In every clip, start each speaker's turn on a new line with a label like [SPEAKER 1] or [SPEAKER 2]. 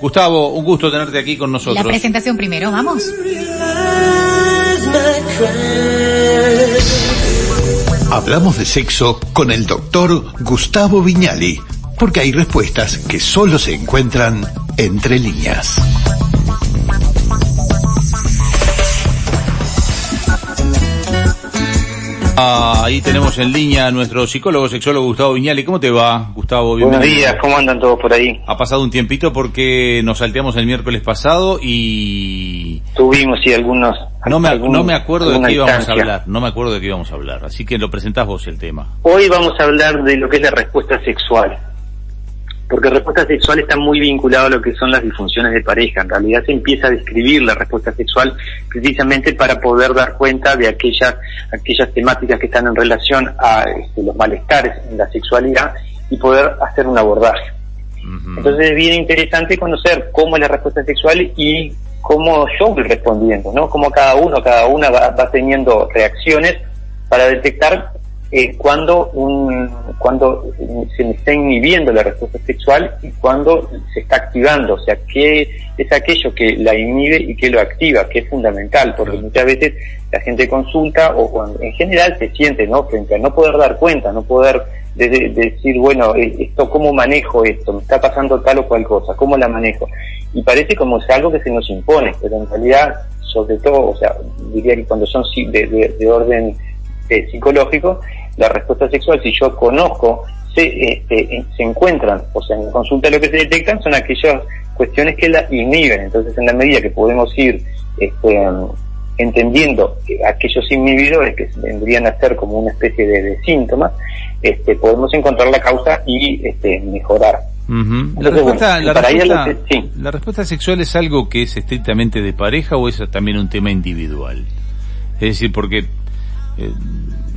[SPEAKER 1] Gustavo, un gusto tenerte aquí con nosotros.
[SPEAKER 2] La presentación primero, vamos.
[SPEAKER 3] Hablamos de sexo con el doctor Gustavo Viñali, porque hay respuestas que solo se encuentran entre líneas.
[SPEAKER 1] Ah, ahí tenemos en línea a nuestro psicólogo, sexólogo Gustavo Viñali. ¿Cómo te va, Gustavo?
[SPEAKER 4] Buenos días, ¿cómo andan todos por ahí?
[SPEAKER 1] Ha pasado un tiempito porque nos salteamos el miércoles pasado y...
[SPEAKER 4] Tuvimos, sí, algunos...
[SPEAKER 1] No me,
[SPEAKER 4] algún-
[SPEAKER 1] no me acuerdo de qué íbamos a hablar, no me acuerdo de qué íbamos a hablar, así que lo presentás vos el tema.
[SPEAKER 4] Hoy vamos a hablar de lo que es la respuesta sexual. Porque respuesta sexual está muy vinculado a lo que son las disfunciones de pareja. En realidad se empieza a describir la respuesta sexual precisamente para poder dar cuenta de aquellas, aquellas temáticas que están en relación a este, los malestares en la sexualidad y poder hacer un abordaje. Entonces es bien interesante conocer cómo es la respuesta sexual y cómo yo voy respondiendo, ¿no? Cómo cada uno, cada una va, va teniendo reacciones para detectar eh, cuando un, cuando se me está inhibiendo la respuesta sexual y cuando se está activando, o sea, qué es aquello que la inhibe y que lo activa, que es fundamental, porque muchas veces la gente consulta o, en general se siente, ¿no? Frente a no poder dar cuenta, no poder de- de- decir, bueno, eh, esto, ¿cómo manejo esto? Me está pasando tal o cual cosa, ¿cómo la manejo? Y parece como si algo que se nos impone, pero en realidad, sobre todo, o sea, diría que cuando son de, de- de orden eh, psicológico, la respuesta sexual, si yo conozco, se, este, se encuentran, o sea, en consulta lo que se detectan son aquellas cuestiones que la inhiben. Entonces, en la medida que podemos ir este, em, entendiendo que aquellos inhibidores que vendrían a ser como una especie de, de síntomas, este, podemos encontrar la causa y este, mejorar. Entonces,
[SPEAKER 1] respuesta,
[SPEAKER 4] bueno,
[SPEAKER 1] la,
[SPEAKER 4] para ella
[SPEAKER 1] respuesta,
[SPEAKER 4] lo que- sí.
[SPEAKER 1] la respuesta sexual es algo que es estrictamente de pareja o es también un tema individual. Es decir, porque eh,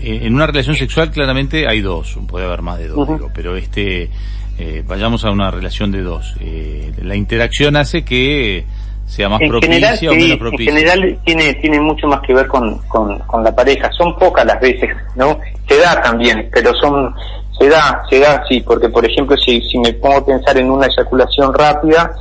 [SPEAKER 1] en una relación sexual claramente hay dos, puede haber más de dos, digo, pero este, eh, vayamos a una relación de dos. Eh, la interacción hace que sea más
[SPEAKER 4] en
[SPEAKER 1] propicia
[SPEAKER 4] general,
[SPEAKER 1] o menos
[SPEAKER 4] en
[SPEAKER 1] propicia.
[SPEAKER 4] general tiene, tiene mucho más que ver con, con, con la pareja. Son pocas las veces, ¿no? Se da también, pero son, se da, se da, sí, porque por ejemplo, si, si me pongo a pensar en una eyaculación rápida,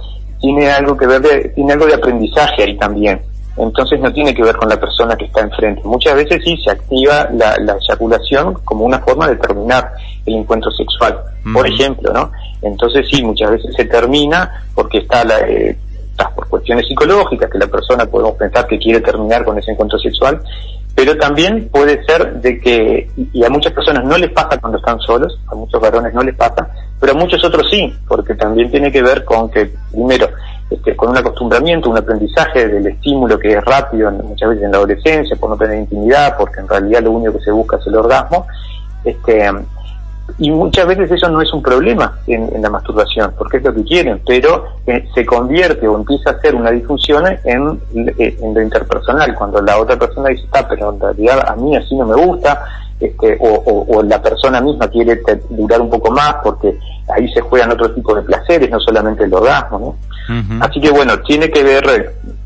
[SPEAKER 4] tiene algo que ver de, tiene algo de aprendizaje ahí también. Entonces no tiene que ver con la persona que está enfrente. Muchas veces sí se activa la, la eyaculación como una forma de terminar el encuentro sexual, por ejemplo, ¿no? Entonces sí, muchas veces se termina porque está la, eh, por cuestiones psicológicas, que la persona podemos pensar que quiere terminar con ese encuentro sexual, pero también puede ser de que, y a muchas personas no les pasa cuando están solos, a muchos varones no les pasa, pero a muchos otros sí, porque también tiene que ver con que, primero, este, con un acostumbramiento, un aprendizaje del estímulo que es rápido, en- muchas veces en la adolescencia, por no tener intimidad, porque en realidad lo único que se busca es el orgasmo, este, y muchas veces eso no es un problema en, en la masturbación, porque es lo que quieren, pero eh, se convierte o empieza a ser una disfunción en, eh, en lo interpersonal, cuando la otra persona dice, está, pero en realidad a mí así no me gusta, este, o, o- o la persona misma quiere durar un poco más, porque ahí se juegan otro tipo de placeres, no solamente el orgasmo, ¿no? Así que bueno, tiene que ver,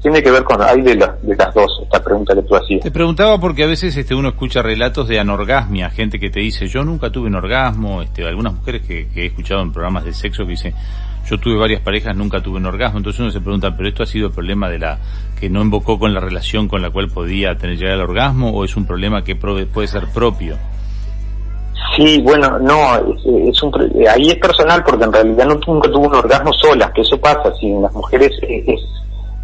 [SPEAKER 4] tiene que ver con, hay de, las de las dos, esta pregunta que tú hacías.
[SPEAKER 1] Te preguntaba porque a veces este uno escucha relatos de anorgasmia, gente que te dice yo nunca tuve un orgasmo, este algunas mujeres que, que he escuchado en programas de sexo que dicen yo tuve varias parejas, nunca tuve un orgasmo, entonces uno se pregunta, pero esto ha sido el problema de la que no invocó con la relación con la cual podía tener llegar al orgasmo o es un problema que puede ser propio.
[SPEAKER 4] Sí, bueno, no, es, es un, eh, ahí es personal porque en realidad no, nunca tuvo un orgasmo sola, que eso pasa, si en las mujeres es, es-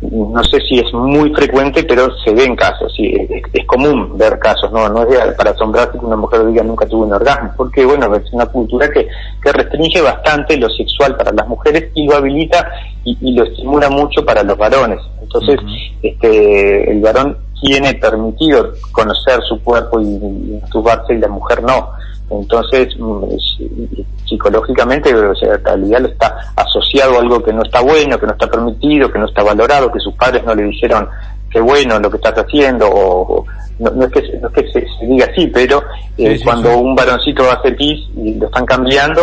[SPEAKER 4] no sé si es muy frecuente, pero se ven casos, sí, es, es común ver casos, no, no es para asombrarse que una mujer diga nunca tuvo un orgasmo, porque bueno, es una cultura que, que restringe bastante lo sexual para las mujeres y lo habilita y, y lo estimula mucho para los varones. Entonces, este, el varón tiene permitido conocer su cuerpo y, y masturbarse y la mujer no. Entonces, mm, psicológicamente, o sea, realidad lo está asociado a algo que no está bueno, que no está permitido, que no está valorado, que sus padres no le dijeron qué bueno lo que estás haciendo, o, o- no, no es que, no es que se, se diga así, pero eh,
[SPEAKER 1] Sí, sí,
[SPEAKER 4] cuando
[SPEAKER 1] sí.
[SPEAKER 4] un varoncito hace pis y lo están cambiando,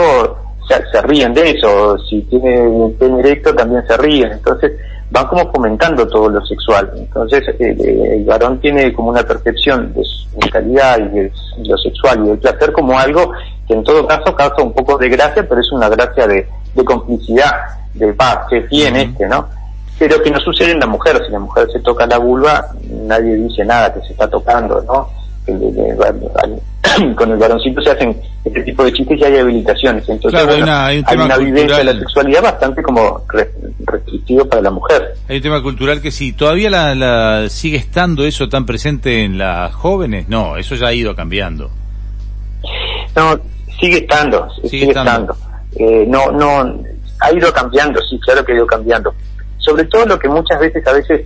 [SPEAKER 4] se, se ríen de eso, si tiene el pene erecto también se ríen, entonces van como fomentando todo lo sexual. Entonces eh, eh, el varón tiene como una percepción de su calidad y de lo sexual y del placer como algo que en todo caso causa un poco de gracia, pero es una gracia de, de complicidad. de paz, que bien este, ¿no? Pero que no sucede en la mujer, si la mujer se toca la vulva, nadie dice nada que se está tocando, ¿no? con el varoncito se hacen este tipo de chistes y hay habilitaciones. Entonces,
[SPEAKER 1] hay una, hay
[SPEAKER 4] vivencia de la sexualidad bastante como restrictivo para la mujer.
[SPEAKER 1] Hay un tema cultural que sí, todavía la, sigue estando eso tan presente en las jóvenes. No, eso ya ha ido cambiando.
[SPEAKER 4] No, sigue estando, sigue, estando. Eh, no, no, ha ido cambiando, sí, claro que ha ido cambiando. Sobre todo lo que muchas veces, a veces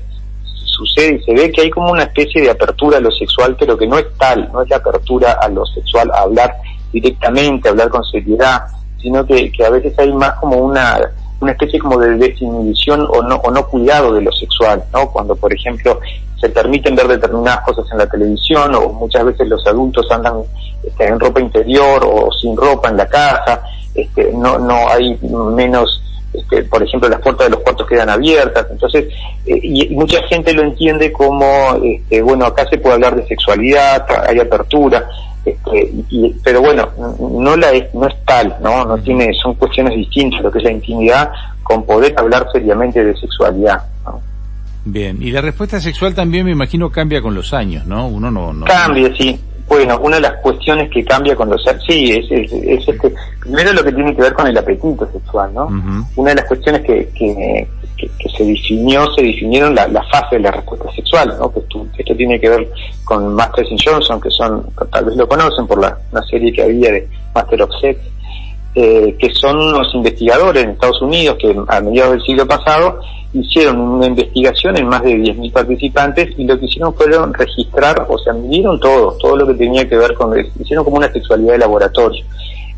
[SPEAKER 4] sucede y se ve que hay como una especie de apertura a lo sexual, pero que no es tal, no es la apertura a lo sexual, a hablar directamente, a hablar con seriedad, sino que, que a veces hay más como una, una especie como de desinhibición o no, o no cuidado de lo sexual, ¿no? Cuando, por ejemplo, se permiten ver determinadas cosas en la televisión o muchas veces los adultos andan este, en ropa interior o sin ropa en la casa, este, no, no hay menos este, por ejemplo, las puertas de los cuartos quedan abiertas, entonces, eh, y, mucha gente lo entiende como, este, bueno, acá se puede hablar de sexualidad, hay apertura, este, y, pero bueno, no la es, no es tal, ¿no? No tiene, son cuestiones distintas, lo que es la intimidad, con poder hablar seriamente de sexualidad,
[SPEAKER 1] Bien, y la respuesta sexual también me imagino cambia con los años, ¿no? Uno no... no
[SPEAKER 4] cambia, sí. Bueno, una de las cuestiones que cambia con los sí, es, es, este, primero lo que tiene que ver con el apetito sexual, ¿no? Una de las cuestiones que, que, que, se definió, se definieron la, la, fase de la respuesta sexual, ¿no? Que esto, esto tiene que ver con Masters y Johnson, que son, tal vez lo conocen por la, una serie que había de Master of Sex, eh, que son unos investigadores en Estados Unidos que a mediados del siglo pasado hicieron una investigación en más de 10.000 participantes y lo que hicieron fueron registrar, o sea, midieron todo, todo lo que tenía que ver con, hicieron como una sexualidad de laboratorio.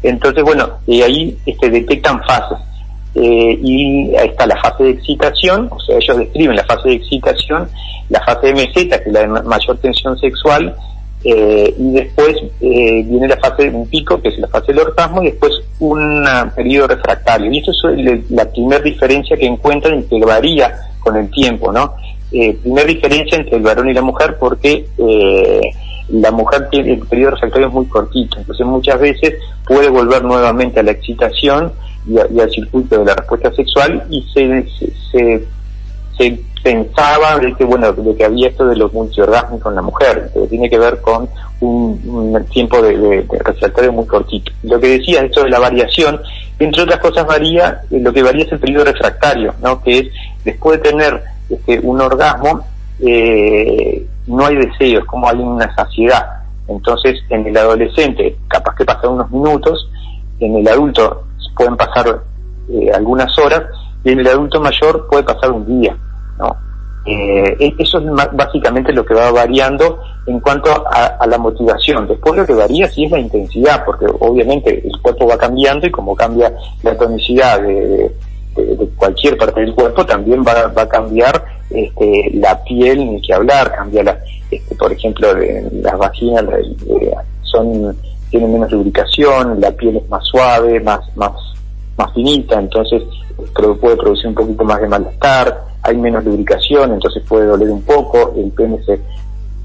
[SPEAKER 4] Entonces, bueno, y ahí este, detectan fases. Eh, y ahí está la fase de excitación, o sea, ellos describen la fase de excitación, la fase de meseta, que es la de mayor tensión sexual, eh, y después eh, viene la fase de un pico, que es la fase del orgasmo, y después un periodo refractario. Y esto es la primera diferencia que encuentran y que varía con el tiempo, ¿no? Eh, primera diferencia entre el varón y la mujer porque eh, la mujer tiene el periodo refractario es muy cortito, entonces muchas veces puede volver nuevamente a la excitación y, al circuito de la respuesta sexual y se, se, se pensaba de que bueno de que había esto de los multiorgásmicos en la mujer que tiene que ver con un, tiempo de, de, muy cortito. Lo que decía esto de la variación entre otras cosas varía eh, lo que varía es el periodo refractario no que es después de tener este, un orgasmo eh, no hay deseos como hay una saciedad. Entonces en el adolescente capaz que pasan unos minutos en el adulto pueden pasar eh, algunas horas y en el adulto mayor puede pasar un día ¿no? Eh, e-, eso es básicamente lo que va variando en cuanto a, la motivación. Después lo que varía sí es la intensidad, porque obviamente el cuerpo va cambiando y como cambia la tonicidad de, cualquier parte del cuerpo, también va, va a cambiar este, la piel, ni que hablar, cambia la, este, por ejemplo, de, las vaginas son tienen menos lubricación, la piel es más suave, más más más finita, entonces puede producir un poquito más de malestar, hay menos lubricación, entonces puede doler un poco, el pene se,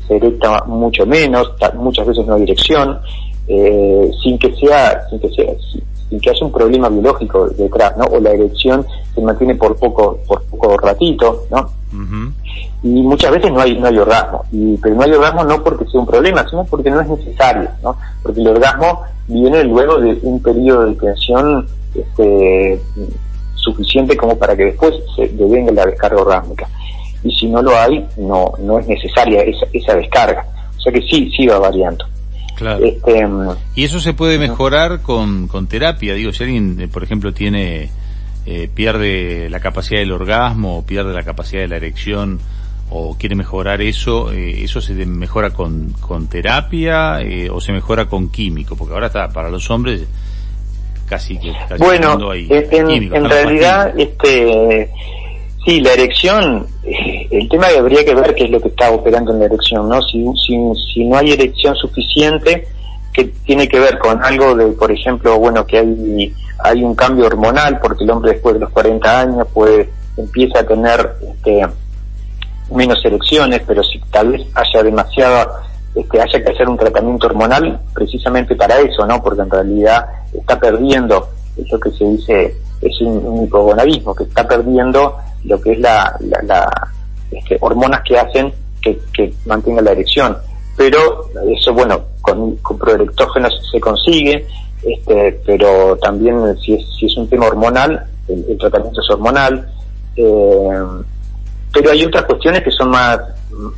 [SPEAKER 4] se erecta mucho menos, muchas veces no hay dirección, eh, sin que sea, sin que sea, sin que haya un problema biológico detrás, ¿no? O la erección se mantiene por poco, por poco ratito, ¿no? Y muchas veces no hay, no hay orgasmo. Y, pero no hay orgasmo no porque sea un problema, sino porque no es necesario, ¿no? Porque el orgasmo viene luego de un periodo de tensión este, suficiente como para que después se devenga la descarga orgánica. Y si no lo hay, no, no es necesaria esa, esa descarga. O sea que sí, sí va variando.
[SPEAKER 1] Claro. Este, mm, y eso se puede mejorar con, con terapia. Digo, si alguien, eh, por ejemplo, tiene, eh, pierde la capacidad del orgasmo o pierde la capacidad de la erección o quiere mejorar eso, eh, ¿eso se mejora con, con terapia o se mejora con químico? Porque ahora está, para los hombres casi que
[SPEAKER 4] bueno en, realidad este sí la erección eh, el tema que habría que ver qué es lo que está operando en la erección no si, si, si no hay erección suficiente que tiene que ver con algo de por ejemplo bueno que hay hay un cambio hormonal porque el hombre después de los 40 años puede empieza a tener este, menos erecciones pero si tal vez haya demasiada este, haya que hacer un tratamiento hormonal precisamente para eso, ¿no? Porque en realidad está perdiendo eso que se dice es un, hipogonadismo que está perdiendo lo que es la, la, este, hormonas que hacen que, que mantenga la erección. Pero eso, bueno, con, con proelectógenos se consigue, este, pero también si es, si es un tema hormonal, el, tratamiento es hormonal. Eh, pero hay otras cuestiones que son más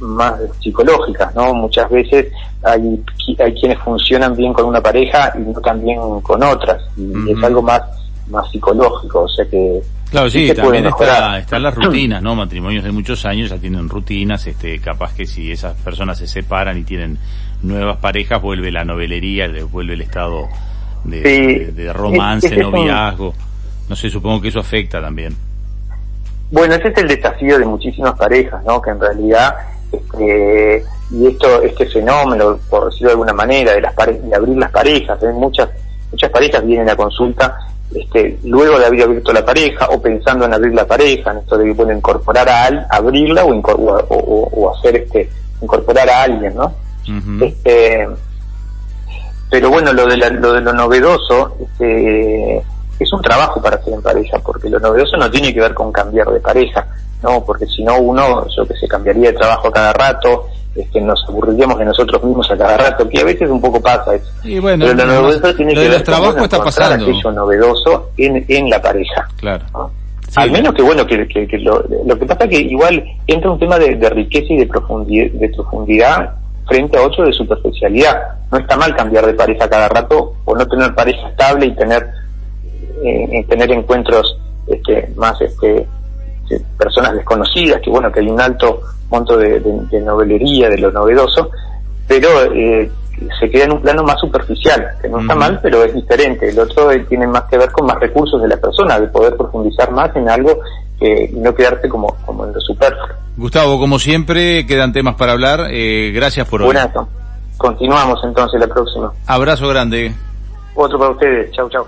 [SPEAKER 4] más psicológicas, ¿no? Muchas veces hay, hay quienes funcionan bien con una pareja y no tan bien con otras, y es algo más, más psicológico, o sea que...
[SPEAKER 1] Claro, sí, también está, están las rutinas, ¿no? Matrimonios de muchos años ya tienen rutinas, este, capaz que si esas personas se separan y tienen nuevas parejas, vuelve la novelería, vuelve el estado de, romance, noviazgo. No sé, supongo que eso afecta también.
[SPEAKER 4] Bueno, ese es el desafío de muchísimas parejas, ¿no? Que en realidad, este, y esto, este fenómeno, por decirlo de alguna manera, de las de abrir las parejas, ¿eh? muchas, muchas parejas vienen a consulta, este, luego de haber abierto la pareja o pensando en abrir la pareja, en esto de que pueden incorporar a al, abrirla o, o, o, hacer este, incorporar a alguien, ¿no? Este, pero bueno, lo de, lo de lo novedoso, este, es un trabajo para hacer en pareja, porque lo novedoso no tiene que ver con cambiar de pareja, ¿no? Porque si no uno, yo que se cambiaría de trabajo a cada rato, este, nos aburriríamos de nosotros mismos a cada rato, que a veces un poco pasa eso.
[SPEAKER 1] Y bueno, Pero lo novedoso tiene que ver con
[SPEAKER 4] está
[SPEAKER 1] pasando.
[SPEAKER 4] aquello novedoso en, en la pareja.
[SPEAKER 1] Claro.
[SPEAKER 4] Al menos que bueno, que, que, lo, lo, que pasa es que igual entra un tema de, de riqueza y de profundidad, de profundidad frente a otro de superficialidad. No está mal cambiar de pareja cada rato o no tener pareja estable y tener eh, tener encuentros este, más este, personas desconocidas, que bueno, que hay un alto monto de, novelería, de lo novedoso, pero eh, se queda en un plano más superficial, que no está mal, pero es diferente. El otro eh, tiene más que ver con más recursos de la persona, de poder profundizar más en algo que no quedarse como, como en lo superfluo.
[SPEAKER 1] Gustavo, como siempre, quedan temas para hablar. Eh, gracias por hoy.
[SPEAKER 4] Buenazo. Continuamos entonces la próxima.
[SPEAKER 1] Abrazo grande.
[SPEAKER 4] Otro para ustedes. Chau, chau.